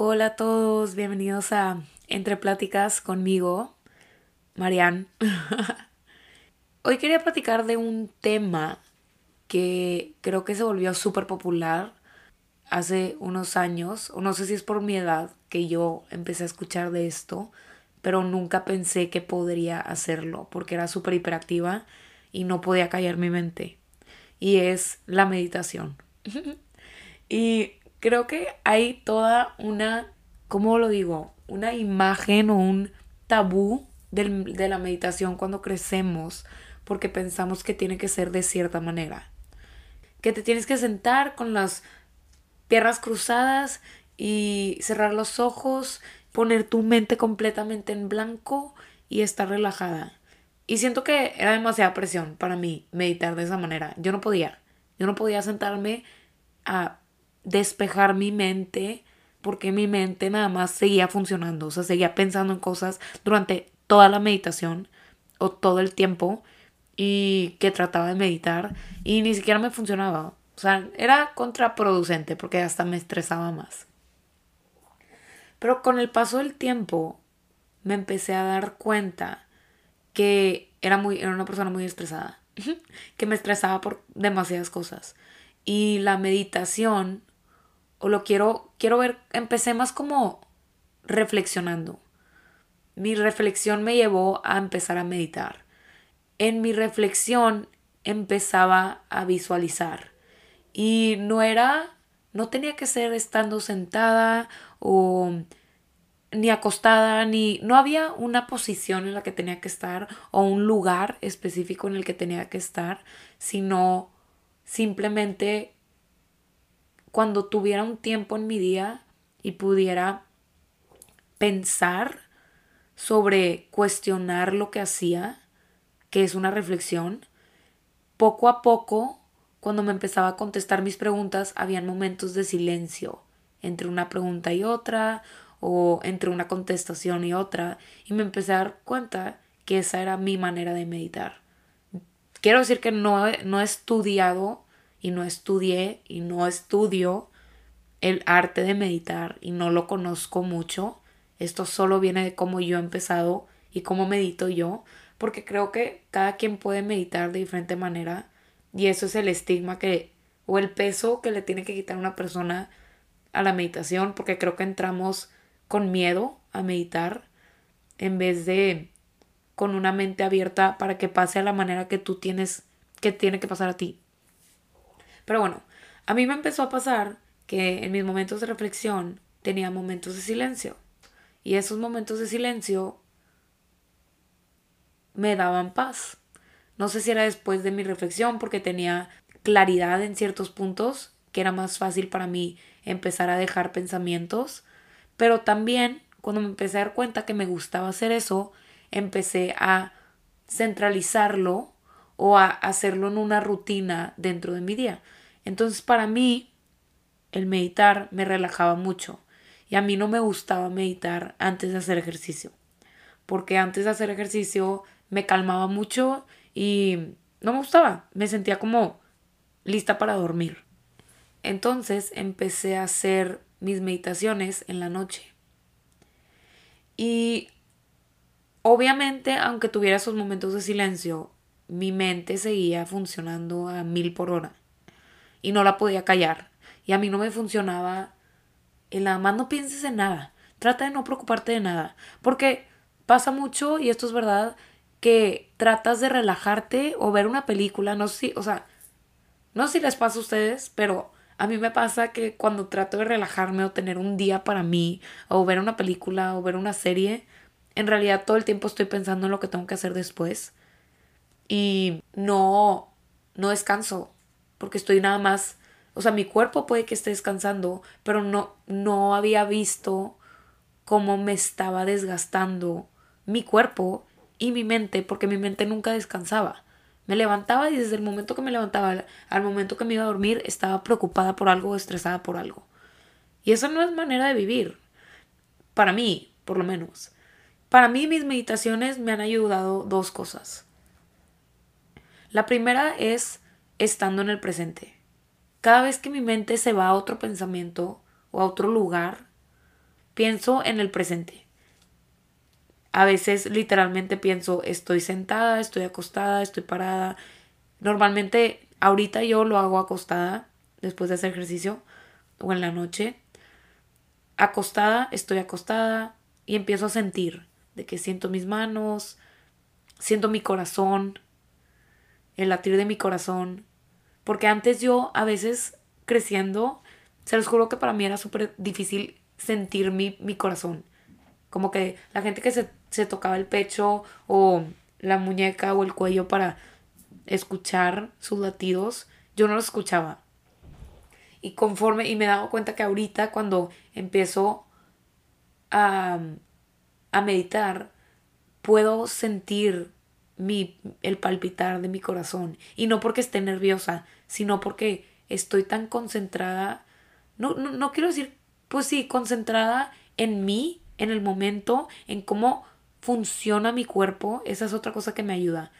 Hola a todos, bienvenidos a Entre Pláticas conmigo, Marian. Hoy quería platicar de un tema que creo que se volvió súper popular hace unos años, o no sé si es por mi edad que yo empecé a escuchar de esto, pero nunca pensé que podría hacerlo porque era súper hiperactiva y no podía callar mi mente. Y es la meditación. y creo que hay toda una, ¿cómo lo digo? Una imagen o un tabú de la meditación cuando crecemos porque pensamos que tiene que ser de cierta manera. Que te tienes que sentar con las piernas cruzadas y cerrar los ojos, poner tu mente completamente en blanco y estar relajada. Y siento que era demasiada presión para mí meditar de esa manera. Yo no podía. Yo no podía sentarme a despejar mi mente porque mi mente nada más seguía funcionando, o sea, seguía pensando en cosas durante toda la meditación o todo el tiempo y que trataba de meditar y ni siquiera me funcionaba. O sea, era contraproducente porque hasta me estresaba más. Pero con el paso del tiempo me empecé a dar cuenta que era, muy, era una persona muy estresada, que me estresaba por demasiadas cosas. Y la meditación o lo quiero, quiero ver, empecé más como reflexionando. Mi reflexión me llevó a empezar a meditar. En mi reflexión empezaba a visualizar. Y no era, no tenía que ser estando sentada o ni acostada, ni no había una posición en la que tenía que estar o un lugar específico en el que tenía que estar, sino simplemente cuando tuviera un tiempo en mi día y pudiera pensar sobre cuestionar lo que hacía, que es una reflexión, poco a poco, cuando me empezaba a contestar mis preguntas, habían momentos de silencio entre una pregunta y otra, o entre una contestación y otra, y me empecé a dar cuenta que esa era mi manera de meditar. Quiero decir que no, no he estudiado y no estudié y no estudio el arte de meditar y no lo conozco mucho. Esto solo viene de cómo yo he empezado y cómo medito yo, porque creo que cada quien puede meditar de diferente manera y eso es el estigma que o el peso que le tiene que quitar una persona a la meditación, porque creo que entramos con miedo a meditar en vez de con una mente abierta para que pase a la manera que tú tienes que tiene que pasar a ti. Pero bueno, a mí me empezó a pasar que en mis momentos de reflexión tenía momentos de silencio. Y esos momentos de silencio me daban paz. No sé si era después de mi reflexión porque tenía claridad en ciertos puntos, que era más fácil para mí empezar a dejar pensamientos, pero también cuando me empecé a dar cuenta que me gustaba hacer eso, empecé a centralizarlo o a hacerlo en una rutina dentro de mi día. Entonces para mí el meditar me relajaba mucho y a mí no me gustaba meditar antes de hacer ejercicio, porque antes de hacer ejercicio me calmaba mucho y no me gustaba, me sentía como lista para dormir. Entonces empecé a hacer mis meditaciones en la noche. Y obviamente, aunque tuviera esos momentos de silencio, mi mente seguía funcionando a mil por hora y no la podía callar. Y a mí no me funcionaba el nada más no pienses en nada. Trata de no preocuparte de nada. Porque pasa mucho, y esto es verdad, que tratas de relajarte o ver una película, no sé si, o sea, no sé si les pasa a ustedes, pero a mí me pasa que cuando trato de relajarme o tener un día para mí, o ver una película o ver una serie, en realidad todo el tiempo estoy pensando en lo que tengo que hacer después. Y no, no descanso porque estoy nada más, o sea, mi cuerpo puede que esté descansando, pero no, no había visto cómo me estaba desgastando mi cuerpo y mi mente, porque mi mente nunca descansaba. Me levantaba y desde el momento que me levantaba al momento que me iba a dormir estaba preocupada por algo estresada por algo. Y eso no es manera de vivir. Para mí, por lo menos. Para mí mis meditaciones me han ayudado dos cosas. La primera es estando en el presente. Cada vez que mi mente se va a otro pensamiento o a otro lugar, pienso en el presente. A veces literalmente pienso, estoy sentada, estoy acostada, estoy parada. Normalmente ahorita yo lo hago acostada después de hacer ejercicio o en la noche. Acostada, estoy acostada y empiezo a sentir de que siento mis manos, siento mi corazón, el latir de mi corazón. Porque antes yo a veces creciendo, se los juro que para mí era súper difícil sentir mi, mi corazón. Como que la gente que se, se tocaba el pecho o la muñeca o el cuello para escuchar sus latidos, yo no los escuchaba. Y conforme, y me he dado cuenta que ahorita cuando empiezo a, a meditar, puedo sentir mi, el palpitar de mi corazón. Y no porque esté nerviosa, sino porque estoy tan concentrada. No, no, no quiero decir, pues sí, concentrada en mí en el momento, en cómo funciona mi cuerpo, esa es otra cosa que me ayuda.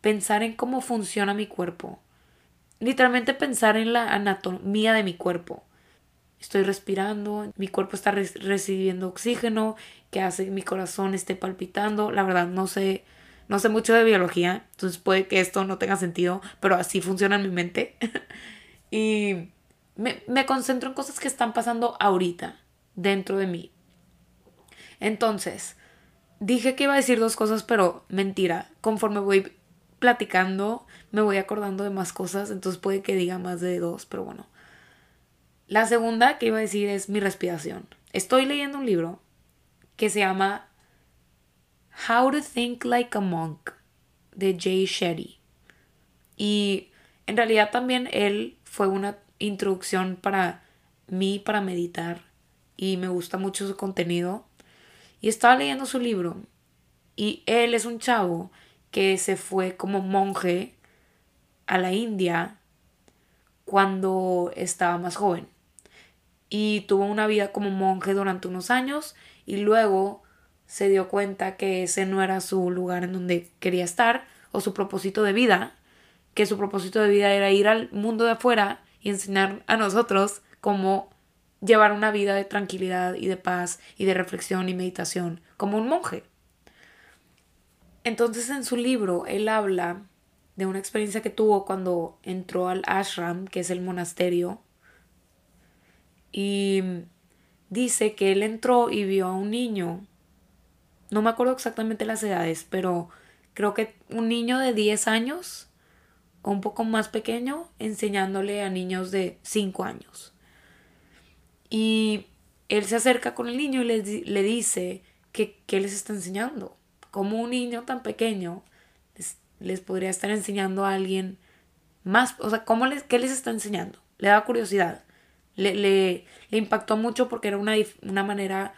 Pensar en cómo funciona mi cuerpo. Literalmente pensar en la anatomía de mi cuerpo. Estoy respirando, mi cuerpo está recibiendo oxígeno, que hace que mi corazón esté palpitando. La verdad no sé, no sé mucho de biología, entonces puede que esto no tenga sentido, pero así funciona en mi mente. y me, me concentro en cosas que están pasando ahorita, dentro de mí. Entonces, dije que iba a decir dos cosas, pero mentira. Conforme voy platicando, me voy acordando de más cosas, entonces puede que diga más de dos, pero bueno. La segunda que iba a decir es mi respiración. Estoy leyendo un libro que se llama How to Think Like a Monk de Jay Shetty. Y en realidad también él fue una introducción para mí para meditar y me gusta mucho su contenido. Y estaba leyendo su libro y él es un chavo que se fue como monje a la India cuando estaba más joven. Y tuvo una vida como monje durante unos años y luego se dio cuenta que ese no era su lugar en donde quería estar o su propósito de vida, que su propósito de vida era ir al mundo de afuera y enseñar a nosotros cómo llevar una vida de tranquilidad y de paz y de reflexión y meditación, como un monje. Entonces en su libro él habla de una experiencia que tuvo cuando entró al ashram, que es el monasterio, y dice que él entró y vio a un niño, no me acuerdo exactamente las edades, pero creo que un niño de 10 años o un poco más pequeño enseñándole a niños de 5 años. Y él se acerca con el niño y le, le dice que les está enseñando. Como un niño tan pequeño les, podría estar enseñando a alguien más, o sea, ¿cómo les, ¿qué les está enseñando? Le da curiosidad. Le, le, le impactó mucho porque era una, una manera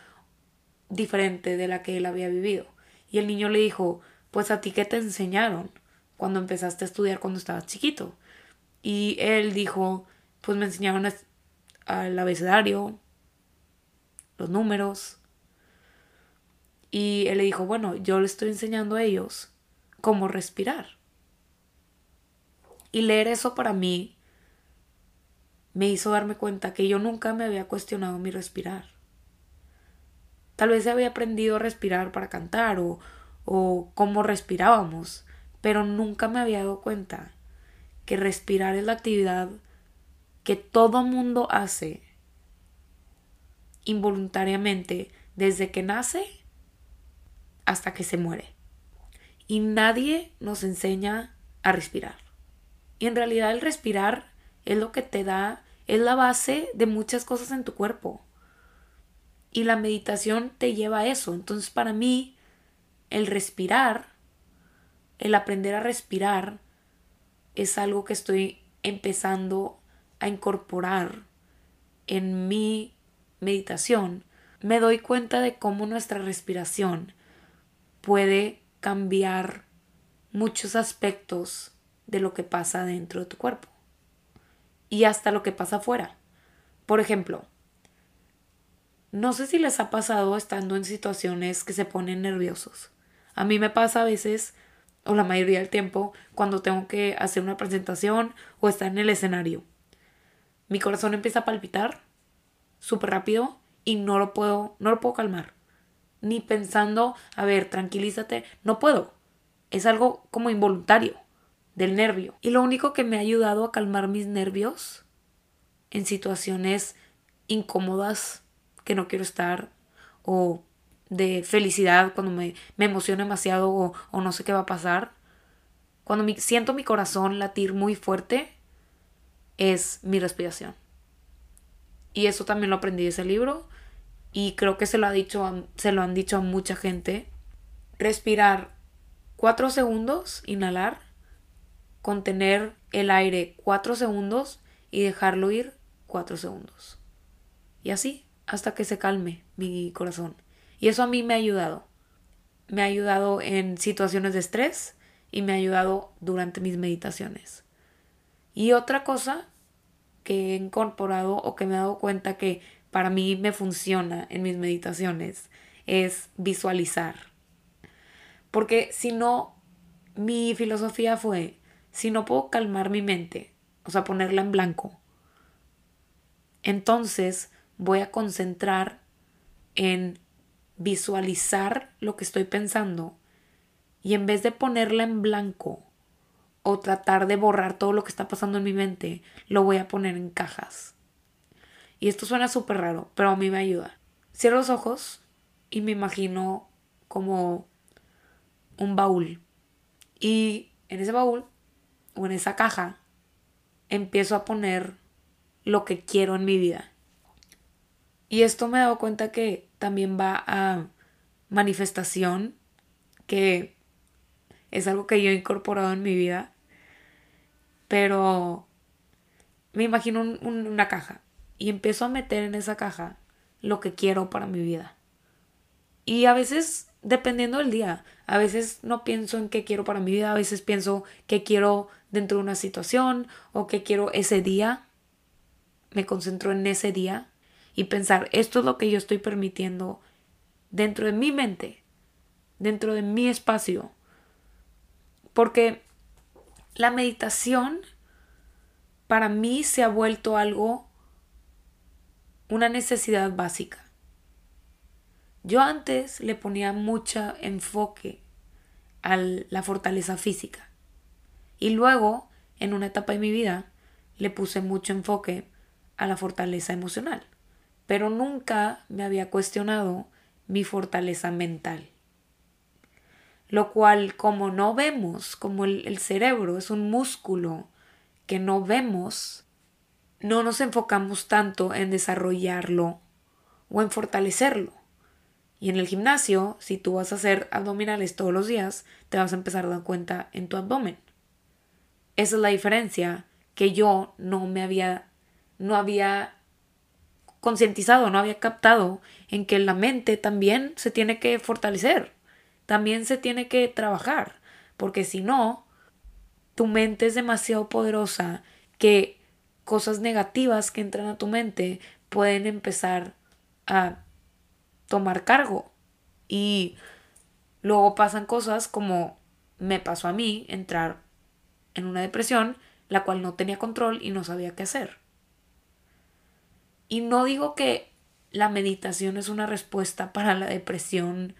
diferente de la que él había vivido. Y el niño le dijo, pues a ti qué te enseñaron cuando empezaste a estudiar cuando estabas chiquito. Y él dijo, pues me enseñaron al abecedario, los números. Y él le dijo, bueno, yo le estoy enseñando a ellos cómo respirar. Y leer eso para mí me hizo darme cuenta que yo nunca me había cuestionado mi respirar. Tal vez había aprendido a respirar para cantar o, o cómo respirábamos, pero nunca me había dado cuenta que respirar es la actividad que todo mundo hace involuntariamente desde que nace hasta que se muere. Y nadie nos enseña a respirar. Y en realidad el respirar es lo que te da, es la base de muchas cosas en tu cuerpo. Y la meditación te lleva a eso. Entonces para mí el respirar, el aprender a respirar, es algo que estoy empezando a incorporar en mi meditación, me doy cuenta de cómo nuestra respiración puede cambiar muchos aspectos de lo que pasa dentro de tu cuerpo y hasta lo que pasa afuera. Por ejemplo, no sé si les ha pasado estando en situaciones que se ponen nerviosos. A mí me pasa a veces, o la mayoría del tiempo, cuando tengo que hacer una presentación o estar en el escenario mi corazón empieza a palpitar súper rápido y no lo puedo, no lo puedo calmar. Ni pensando, a ver, tranquilízate, no puedo. Es algo como involuntario del nervio. Y lo único que me ha ayudado a calmar mis nervios en situaciones incómodas que no quiero estar o de felicidad cuando me, me emociono demasiado o, o, no sé qué va a pasar. Cuando siento mi corazón latir muy fuerte es mi respiración. Y eso también lo aprendí de ese libro y creo que se lo, ha dicho se lo han dicho a mucha gente. Respirar cuatro segundos, inhalar, contener el aire cuatro segundos y dejarlo ir cuatro segundos. Y así, hasta que se calme mi corazón. Y eso a mí me ha ayudado. Me ha ayudado en situaciones de estrés y me ha ayudado durante mis meditaciones. Y otra cosa que he incorporado o que me he dado cuenta que para mí me funciona en mis meditaciones es visualizar. Porque si no, mi filosofía fue, si no puedo calmar mi mente, o sea, ponerla en blanco, entonces voy a concentrar en visualizar lo que estoy pensando y en vez de ponerla en blanco o tratar de borrar todo lo que está pasando en mi mente, lo voy a poner en cajas. Y esto suena súper raro, pero a mí me ayuda. Cierro los ojos y me imagino como un baúl. Y en ese baúl o en esa caja empiezo a poner lo que quiero en mi vida. Y esto me he dado cuenta que también va a manifestación, que es algo que yo he incorporado en mi vida. Pero me imagino una caja y empiezo a meter en esa caja lo que quiero para mi vida. Y a veces, dependiendo del día, a veces no pienso en qué quiero para mi vida, a veces pienso qué quiero dentro de una situación o qué quiero ese día. Me concentro en ese día y pensar, esto es lo que yo estoy permitiendo dentro de mi mente, dentro de mi espacio. Porque la meditación para mí se ha vuelto algo, una necesidad básica. Yo antes le ponía mucho enfoque a la fortaleza física y luego, en una etapa de mi vida, le puse mucho enfoque a la fortaleza emocional pero nunca me había cuestionado mi fortaleza mental. Lo cual, como no vemos, como el, cerebro es un músculo que no vemos, no nos enfocamos tanto en desarrollarlo o en fortalecerlo. Y en el gimnasio, si tú vas a hacer abdominales todos los días, te vas a empezar a dar cuenta en tu abdomen. Esa es la diferencia que yo no me había, no había concientizado, no había captado en que la mente también se tiene que fortalecer, también se tiene que trabajar, porque si no, tu mente es demasiado poderosa que cosas negativas que entran a tu mente pueden empezar a tomar cargo y luego pasan cosas como me pasó a mí entrar en una depresión la cual no tenía control y no sabía qué hacer. Y no digo que la meditación es una respuesta para la depresión,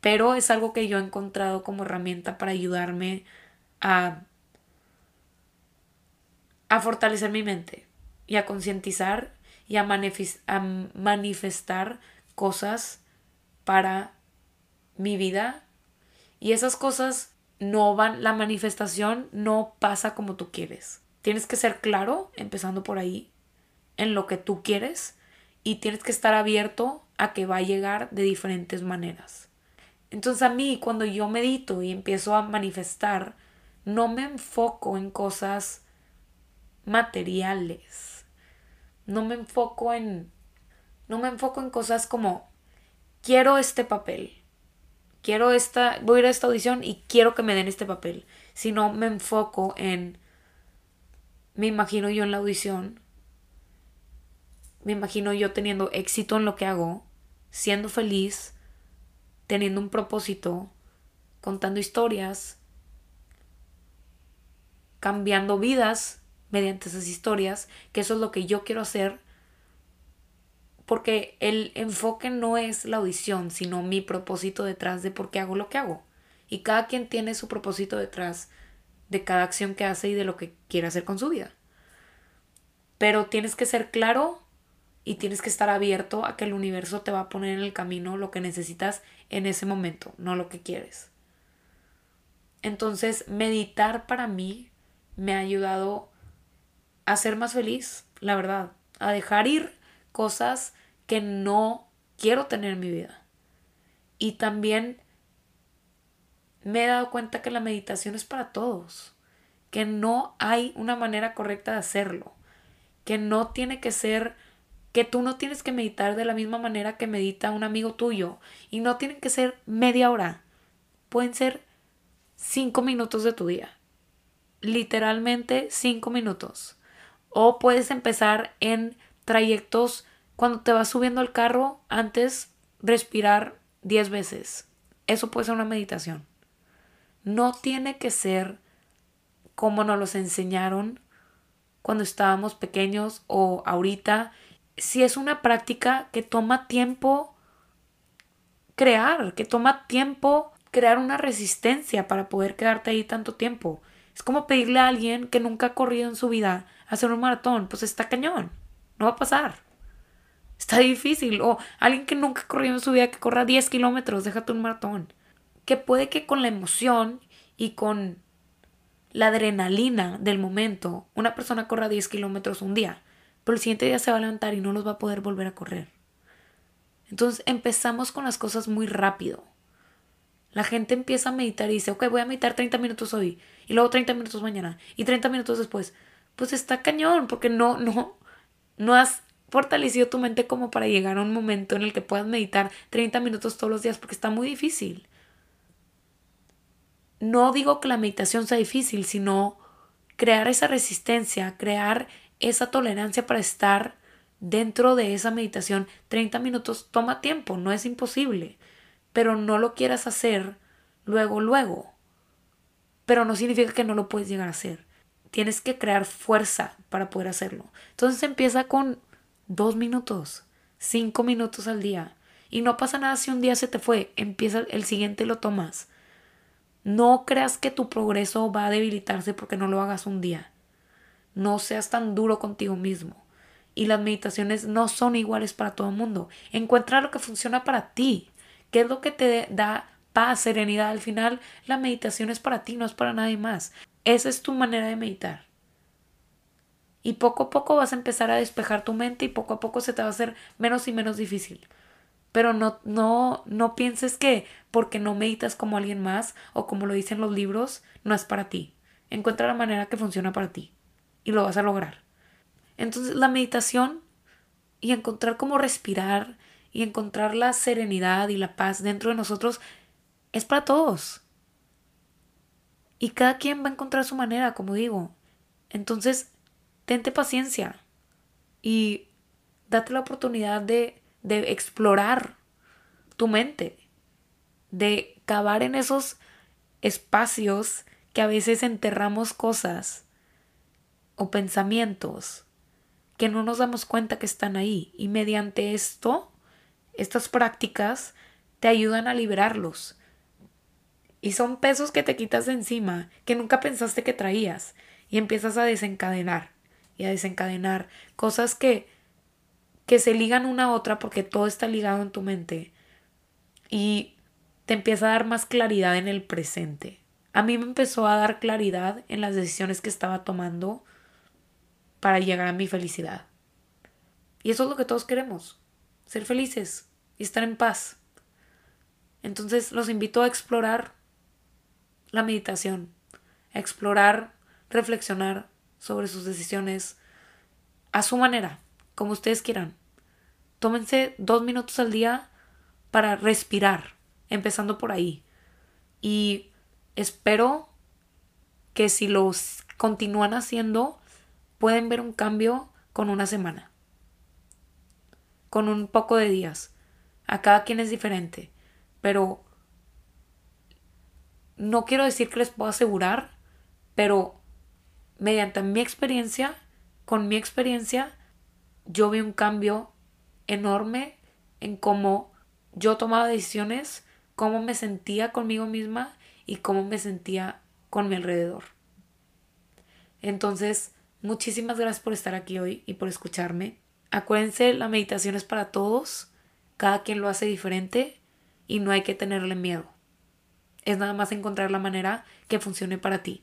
pero es algo que yo he encontrado como herramienta para ayudarme a, a fortalecer mi mente y a concientizar y a, a manifestar cosas para mi vida. Y esas cosas no van, la manifestación no pasa como tú quieres. Tienes que ser claro, empezando por ahí, en lo que tú quieres y tienes que estar abierto a que va a llegar de diferentes maneras. Entonces a mí cuando yo medito y empiezo a manifestar, no me enfoco en cosas materiales. No me enfoco en no me enfoco en cosas como quiero este papel. Quiero esta, voy a ir a esta audición y quiero que me den este papel. Sino me enfoco en me imagino yo en la audición me imagino yo teniendo éxito en lo que hago, siendo feliz, teniendo un propósito, contando historias, cambiando vidas mediante esas historias, que eso es lo que yo quiero hacer, porque el enfoque no es la audición, sino mi propósito detrás de por qué hago lo que hago. Y cada quien tiene su propósito detrás de cada acción que hace y de lo que quiere hacer con su vida. Pero tienes que ser claro y tienes que estar abierto a que el universo te va a poner en el camino lo que necesitas en ese momento, no lo que quieres. Entonces, meditar para mí me ha ayudado a ser más feliz, la verdad, a dejar ir cosas que no quiero tener en mi vida. Y también me he dado cuenta que la meditación es para todos, que no hay una manera correcta de hacerlo, que no tiene que ser, que tú no tienes que meditar de la misma manera que medita un amigo tuyo y no tienen que ser media hora, pueden ser cinco minutos de tu día, literalmente cinco minutos. O puedes empezar en trayectos cuando te vas subiendo al carro, antes respirar 10 veces. Eso puede ser una meditación. No tiene que ser como nos los enseñaron cuando estábamos pequeños o ahorita. Si es una práctica que toma tiempo crear, que toma tiempo crear una resistencia para poder quedarte ahí tanto tiempo. Es como pedirle a alguien que nunca ha corrido en su vida hacer un maratón. Pues está cañón. No va a pasar. Está difícil. O alguien que nunca ha corrido en su vida que corra 10 kilómetros, déjate un maratón. Que puede que con la emoción y con la adrenalina del momento, una persona corra 10 kilómetros un día, pero el siguiente día se va a levantar y no los va a poder volver a correr. Entonces empezamos con las cosas muy rápido. La gente empieza a meditar y dice, ok, voy a meditar 30 minutos hoy, y luego 30 minutos mañana, y 30 minutos después. Pues está cañón, porque no, no, no has fortalecido tu mente como para llegar a un momento en el que puedas meditar 30 minutos todos los días, porque está muy difícil. No digo que la meditación sea difícil, sino crear esa resistencia, crear esa tolerancia para estar dentro de esa meditación 30 minutos toma tiempo, no es imposible, pero no lo quieras hacer luego, luego. Pero no significa que no lo puedes llegar a hacer. Tienes que crear fuerza para poder hacerlo. Entonces empieza con dos minutos, cinco minutos al día. Y no pasa nada si un día se te fue, empieza el siguiente y lo tomas. No creas que tu progreso va a debilitarse porque no lo hagas un día. No seas tan duro contigo mismo. Y las meditaciones no son iguales para todo el mundo. Encuentra lo que funciona para ti. ¿Qué es lo que te da paz, serenidad? Al final, la meditación es para ti, no es para nadie más. Esa es tu manera de meditar. Y poco a poco vas a empezar a despejar tu mente y poco a poco se te va a hacer menos y menos difícil. Pero no, no, no pienses que porque no meditas como alguien más o como lo dicen los libros, no es para ti. Encuentra la manera que funciona para ti y lo vas a lograr. Entonces la meditación y encontrar cómo respirar y encontrar la serenidad y la paz dentro de nosotros es para todos. Y cada quien va a encontrar su manera, como digo. Entonces, tente paciencia y date la oportunidad de, de explorar tu mente, de cavar en esos espacios que a veces enterramos cosas o pensamientos que no nos damos cuenta que están ahí y mediante esto, estas prácticas te ayudan a liberarlos. Y son pesos que te quitas de encima, que nunca pensaste que traías, y empiezas a desencadenar y a desencadenar cosas que, que se ligan una a otra porque todo está ligado en tu mente y te empieza a dar más claridad en el presente. A mí me empezó a dar claridad en las decisiones que estaba tomando para llegar a mi felicidad. Y eso es lo que todos queremos, ser felices y estar en paz. Entonces los invito a explorar la meditación, a explorar, reflexionar sobre sus decisiones a su manera, como ustedes quieran. Tómense dos minutos al día para respirar, empezando por ahí. Y espero que si los continúan haciendo, pueden ver un cambio con una semana, con un poco de días. A cada quien es diferente, pero no quiero decir que les puedo asegurar, pero mediante mi experiencia, con mi experiencia, yo vi un cambio enorme en cómo yo tomaba decisiones, cómo me sentía conmigo misma y cómo me sentía con mi alrededor. Entonces, muchísimas gracias por estar aquí hoy y por escucharme. Acuérdense, la meditación es para todos, cada quien lo hace diferente y no hay que tenerle miedo. Es nada más encontrar la manera que funcione para ti.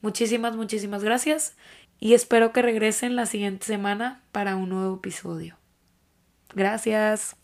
Muchísimas, muchísimas gracias y espero que regresen la siguiente semana para un nuevo episodio. Gracias.